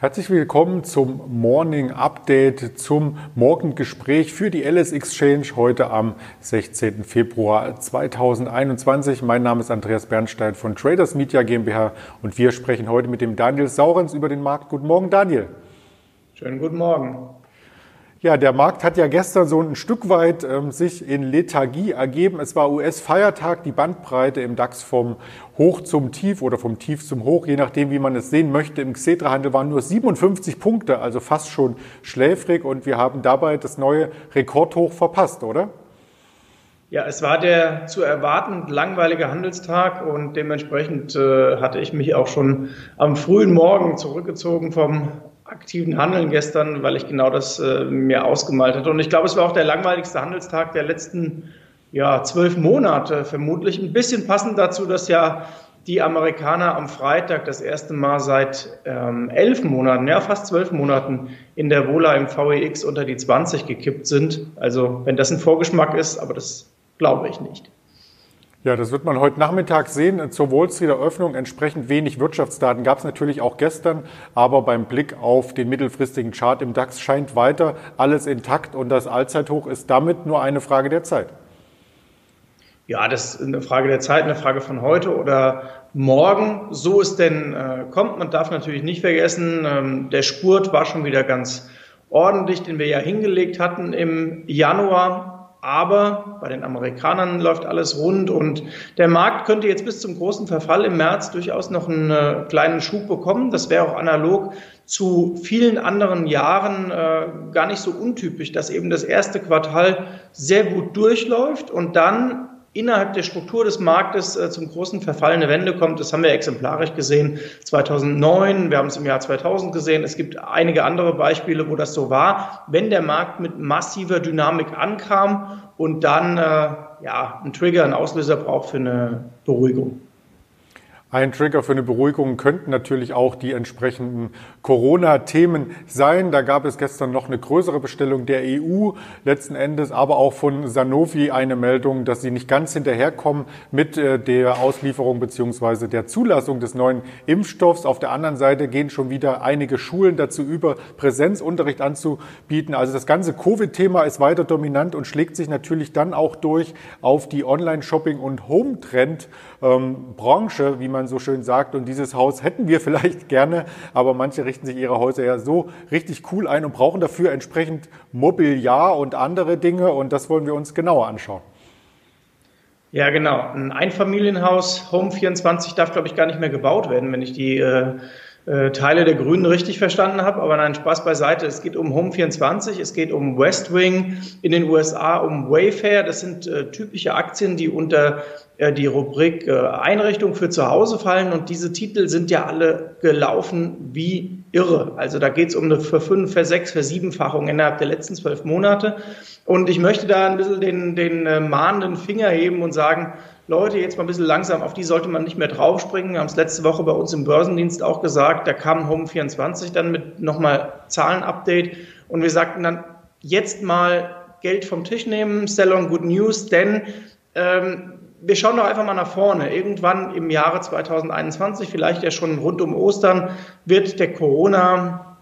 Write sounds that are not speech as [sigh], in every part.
Herzlich willkommen zum Morning Update, zum Morgengespräch für die LS Exchange heute am 16. Februar 2021. Mein Name ist Andreas Bernstein von Traders Media GmbH und wir sprechen heute mit dem Daniel Saurens über den Markt. Guten Morgen, Daniel. Schönen guten Morgen. Ja, der Markt hat ja gestern so ein Stück weit ähm, sich in Lethargie ergeben. Es war US-Feiertag, die Bandbreite im DAX vom Hoch zum Tief oder vom Tief zum Hoch, je nachdem, wie man es sehen möchte. Im Xetra-Handel waren nur 57 Punkte, also fast schon schläfrig und wir haben dabei das neue Rekordhoch verpasst, oder? Ja, es war der zu erwartend langweilige Handelstag und dementsprechend äh, hatte ich mich auch schon am frühen Morgen zurückgezogen vom aktiven Handeln gestern, weil ich genau das äh, mir ausgemalt hatte. Und ich glaube, es war auch der langweiligste Handelstag der letzten ja, zwölf Monate, vermutlich. Ein bisschen passend dazu, dass ja die Amerikaner am Freitag das erste Mal seit ähm, elf Monaten, ja fast zwölf Monaten in der Vola im VEX unter die 20 gekippt sind. Also wenn das ein Vorgeschmack ist, aber das glaube ich nicht. Ja, das wird man heute Nachmittag sehen. Zur Wall Street Eröffnung entsprechend wenig Wirtschaftsdaten gab es natürlich auch gestern, aber beim Blick auf den mittelfristigen Chart im DAX scheint weiter alles intakt und das Allzeithoch ist damit nur eine Frage der Zeit. Ja, das ist eine Frage der Zeit, eine Frage von heute oder morgen. So es denn äh, kommt. Man darf natürlich nicht vergessen, ähm, der Spurt war schon wieder ganz ordentlich, den wir ja hingelegt hatten im Januar. Aber bei den Amerikanern läuft alles rund und der Markt könnte jetzt bis zum großen Verfall im März durchaus noch einen äh, kleinen Schub bekommen. Das wäre auch analog zu vielen anderen Jahren äh, gar nicht so untypisch, dass eben das erste Quartal sehr gut durchläuft und dann innerhalb der Struktur des Marktes äh, zum großen Verfall eine Wende kommt. Das haben wir exemplarisch gesehen 2009, wir haben es im Jahr 2000 gesehen. Es gibt einige andere Beispiele, wo das so war, wenn der Markt mit massiver Dynamik ankam und dann äh, ja, ein Trigger, ein Auslöser braucht für eine Beruhigung. Ein Trigger für eine Beruhigung könnten natürlich auch die entsprechenden Corona-Themen sein. Da gab es gestern noch eine größere Bestellung der EU, letzten Endes aber auch von Sanofi eine Meldung, dass sie nicht ganz hinterherkommen mit äh, der Auslieferung beziehungsweise der Zulassung des neuen Impfstoffs. Auf der anderen Seite gehen schon wieder einige Schulen dazu über, Präsenzunterricht anzubieten. Also das ganze Covid-Thema ist weiter dominant und schlägt sich natürlich dann auch durch auf die Online-Shopping- und Home-Trend-Branche, wie man man so schön sagt. Und dieses Haus hätten wir [laughs] vielleicht gerne, aber manche richten sich ihre Häuser ja so richtig cool ein und brauchen dafür entsprechend Mobiliar und andere Dinge. Und das wollen wir uns genauer anschauen. Ja, genau. Ein Einfamilienhaus, Home 24, darf, glaube ich, gar nicht mehr gebaut werden, wenn ich die äh, äh, Teile der Grünen richtig verstanden habe. Aber nein, Spaß beiseite. Es geht um Home 24, es geht um West Wing in den USA, um Wayfair. Das sind äh, typische Aktien, die unter äh, die Rubrik äh, Einrichtung für zu Hause fallen. Und diese Titel sind ja alle gelaufen wie irre. Also da geht es um eine Ver-5, Ver-6, Ver-7-Fachung innerhalb der letzten zwölf Monate. Und ich möchte da ein bisschen den, den äh, mahnenden Finger heben und sagen, Leute, jetzt mal ein bisschen langsam, auf die sollte man nicht mehr draufspringen. Wir haben es letzte Woche bei uns im Börsendienst auch gesagt, da kam Home24 dann mit nochmal Zahlenupdate und wir sagten dann, jetzt mal Geld vom Tisch nehmen, sell on good news, denn ähm, wir schauen doch einfach mal nach vorne. Irgendwann im Jahre 2021, vielleicht ja schon rund um Ostern, wird der Corona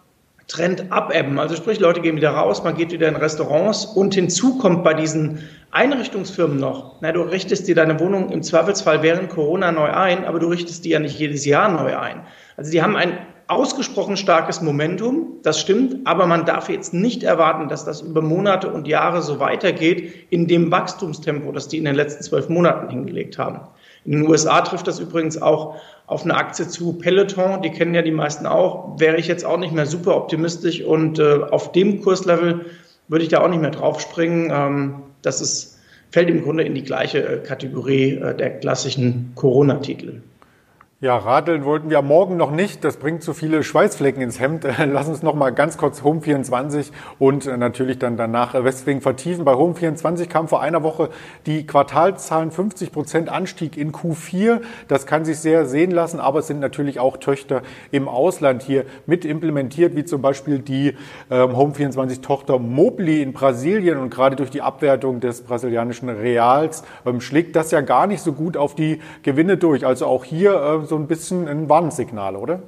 Trend abebben. Also sprich, Leute gehen wieder raus, man geht wieder in Restaurants und hinzu kommt bei diesen Einrichtungsfirmen noch, na, du richtest dir deine Wohnung im Zweifelsfall während Corona neu ein, aber du richtest die ja nicht jedes Jahr neu ein. Also die haben ein ausgesprochen starkes Momentum, das stimmt, aber man darf jetzt nicht erwarten, dass das über Monate und Jahre so weitergeht in dem Wachstumstempo, das die in den letzten zwölf Monaten hingelegt haben. In den USA trifft das übrigens auch auf eine Aktie zu Peloton, die kennen ja die meisten auch, wäre ich jetzt auch nicht mehr super optimistisch und äh, auf dem Kurslevel würde ich da auch nicht mehr draufspringen. Ähm, das ist, fällt im Grunde in die gleiche äh, Kategorie äh, der klassischen Corona-Titel. Ja, radeln wollten wir morgen noch nicht. Das bringt zu viele Schweißflecken ins Hemd. [laughs] Lass uns noch mal ganz kurz Home 24 und äh, natürlich dann danach Westwing vertiefen. Bei Home 24 kam vor einer Woche die Quartalzahlen 50 Prozent Anstieg in Q4. Das kann sich sehr sehen lassen, aber es sind natürlich auch Töchter im Ausland hier mit implementiert, wie zum Beispiel die ähm, Home 24 Tochter Mobili in Brasilien und gerade durch die Abwertung des brasilianischen Reals ähm, schlägt das ja gar nicht so gut auf die Gewinne durch. Also auch hier äh, so ein bisschen ein Warnsignal, oder?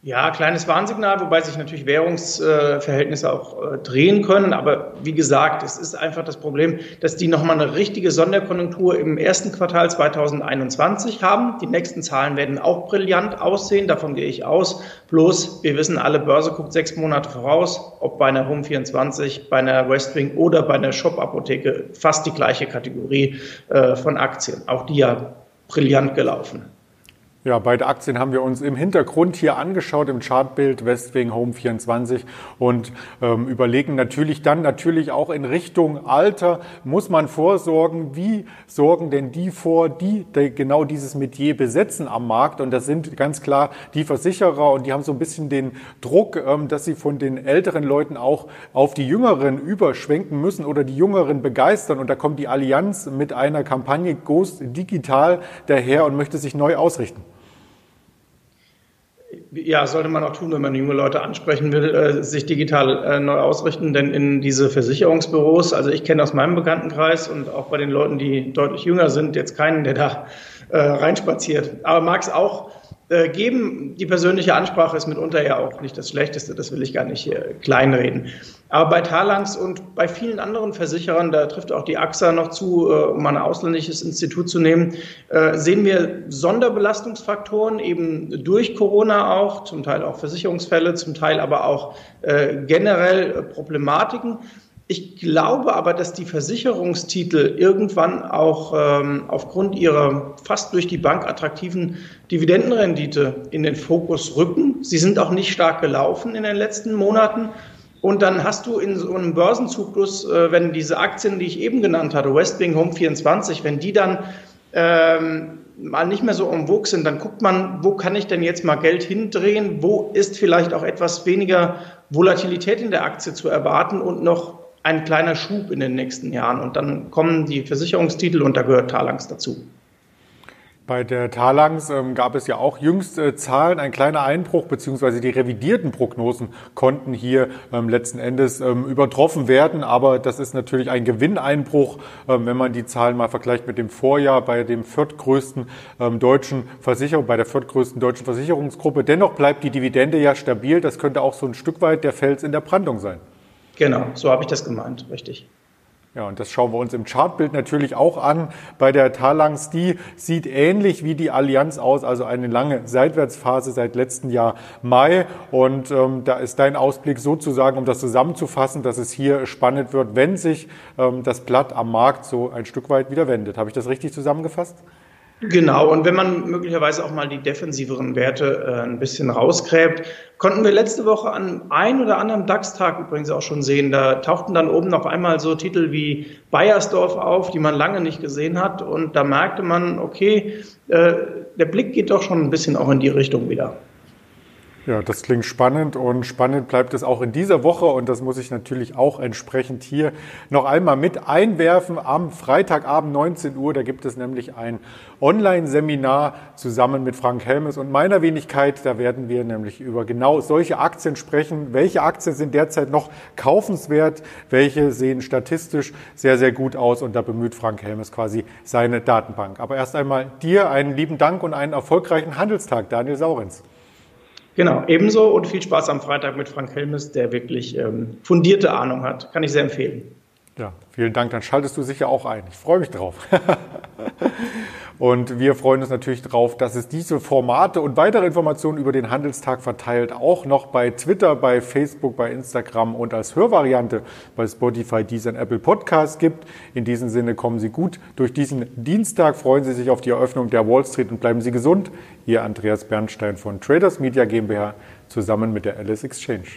Ja, kleines Warnsignal, wobei sich natürlich Währungsverhältnisse auch äh, drehen können. Aber wie gesagt, es ist einfach das Problem, dass die nochmal eine richtige Sonderkonjunktur im ersten Quartal 2021 haben. Die nächsten Zahlen werden auch brillant aussehen, davon gehe ich aus. Bloß, wir wissen alle, Börse guckt sechs Monate voraus, ob bei einer Home24, bei einer Westwing oder bei einer Shop-Apotheke fast die gleiche Kategorie äh, von Aktien. Auch die ja brillant gelaufen. Ja, beide Aktien haben wir uns im Hintergrund hier angeschaut, im Chartbild Westwing Home 24 und ähm, überlegen natürlich dann natürlich auch in Richtung Alter, muss man vorsorgen, wie sorgen denn die vor, die, die genau dieses Metier besetzen am Markt? Und das sind ganz klar die Versicherer und die haben so ein bisschen den Druck, ähm, dass sie von den älteren Leuten auch auf die Jüngeren überschwenken müssen oder die Jüngeren begeistern. Und da kommt die Allianz mit einer Kampagne Ghost Digital daher und möchte sich neu ausrichten ja, sollte man auch tun, wenn man junge Leute ansprechen will, äh, sich digital äh, neu ausrichten, denn in diese Versicherungsbüros, also ich kenne aus meinem Bekanntenkreis und auch bei den Leuten, die deutlich jünger sind, jetzt keinen, der da äh, reinspaziert. Aber mag es auch äh, geben. Die persönliche Ansprache ist mitunter ja auch nicht das Schlechteste, das will ich gar nicht äh, kleinreden. Aber bei Talangs und bei vielen anderen Versicherern, da trifft auch die AXA noch zu, äh, um ein ausländisches Institut zu nehmen, sehen wir Sonderbelastungsfaktoren eben durch Corona auch, zum Teil auch Versicherungsfälle, zum Teil aber auch generell Problematiken. Ich glaube aber, dass die Versicherungstitel irgendwann auch ähm, aufgrund ihrer fast durch die Bank attraktiven Dividendenrendite in den Fokus rücken. Sie sind auch nicht stark gelaufen in den letzten Monaten. Und dann hast du in so einem Börsenzyklus, äh, wenn diese Aktien, die ich eben genannt hatte, Westwing Home 24, wenn die dann ähm, mal nicht mehr so vogue sind, dann guckt man, wo kann ich denn jetzt mal Geld hindrehen? Wo ist vielleicht auch etwas weniger Volatilität in der Aktie zu erwarten und noch ein kleiner Schub in den nächsten Jahren. Und dann kommen die Versicherungstitel und da gehört Talangs dazu. Bei der Talangs ähm, gab es ja auch jüngst äh, Zahlen, ein kleiner Einbruch, beziehungsweise die revidierten Prognosen konnten hier ähm, letzten Endes ähm, übertroffen werden. Aber das ist natürlich ein Gewinneinbruch, ähm, wenn man die Zahlen mal vergleicht mit dem Vorjahr bei dem viertgrößten ähm, deutschen Versicherung, bei der viertgrößten deutschen Versicherungsgruppe. Dennoch bleibt die Dividende ja stabil. Das könnte auch so ein Stück weit der Fels in der Brandung sein. Genau, so habe ich das gemeint, richtig. Ja, und das schauen wir uns im Chartbild natürlich auch an. Bei der Talangs, die sieht ähnlich wie die Allianz aus, also eine lange Seitwärtsphase seit letztem Jahr Mai. Und ähm, da ist dein Ausblick sozusagen, um das zusammenzufassen, dass es hier spannend wird, wenn sich ähm, das Blatt am Markt so ein Stück weit wieder wendet. Habe ich das richtig zusammengefasst? Genau, und wenn man möglicherweise auch mal die defensiveren Werte äh, ein bisschen rausgräbt, konnten wir letzte Woche an ein oder anderem DAX-Tag übrigens auch schon sehen. Da tauchten dann oben noch einmal so Titel wie Bayersdorf auf, die man lange nicht gesehen hat. Und da merkte man, okay, äh, der Blick geht doch schon ein bisschen auch in die Richtung wieder. Ja, das klingt spannend und spannend bleibt es auch in dieser Woche und das muss ich natürlich auch entsprechend hier noch einmal mit einwerfen. Am Freitagabend 19 Uhr, da gibt es nämlich ein Online-Seminar zusammen mit Frank Helmes und meiner Wenigkeit. Da werden wir nämlich über genau solche Aktien sprechen. Welche Aktien sind derzeit noch kaufenswert? Welche sehen statistisch sehr, sehr gut aus? Und da bemüht Frank Helmes quasi seine Datenbank. Aber erst einmal dir einen lieben Dank und einen erfolgreichen Handelstag, Daniel Saurenz. Genau, ebenso und viel Spaß am Freitag mit Frank Helmes, der wirklich ähm, fundierte Ahnung hat. Kann ich sehr empfehlen. Ja, vielen Dank. Dann schaltest du sicher auch ein. Ich freue mich drauf. [laughs] Und wir freuen uns natürlich darauf, dass es diese Formate und weitere Informationen über den Handelstag verteilt auch noch bei Twitter, bei Facebook, bei Instagram und als Hörvariante bei Spotify, Deezer und Apple Podcasts gibt. In diesem Sinne kommen Sie gut durch diesen Dienstag, freuen Sie sich auf die Eröffnung der Wall Street und bleiben Sie gesund. Ihr Andreas Bernstein von Traders Media GmbH zusammen mit der Alice Exchange.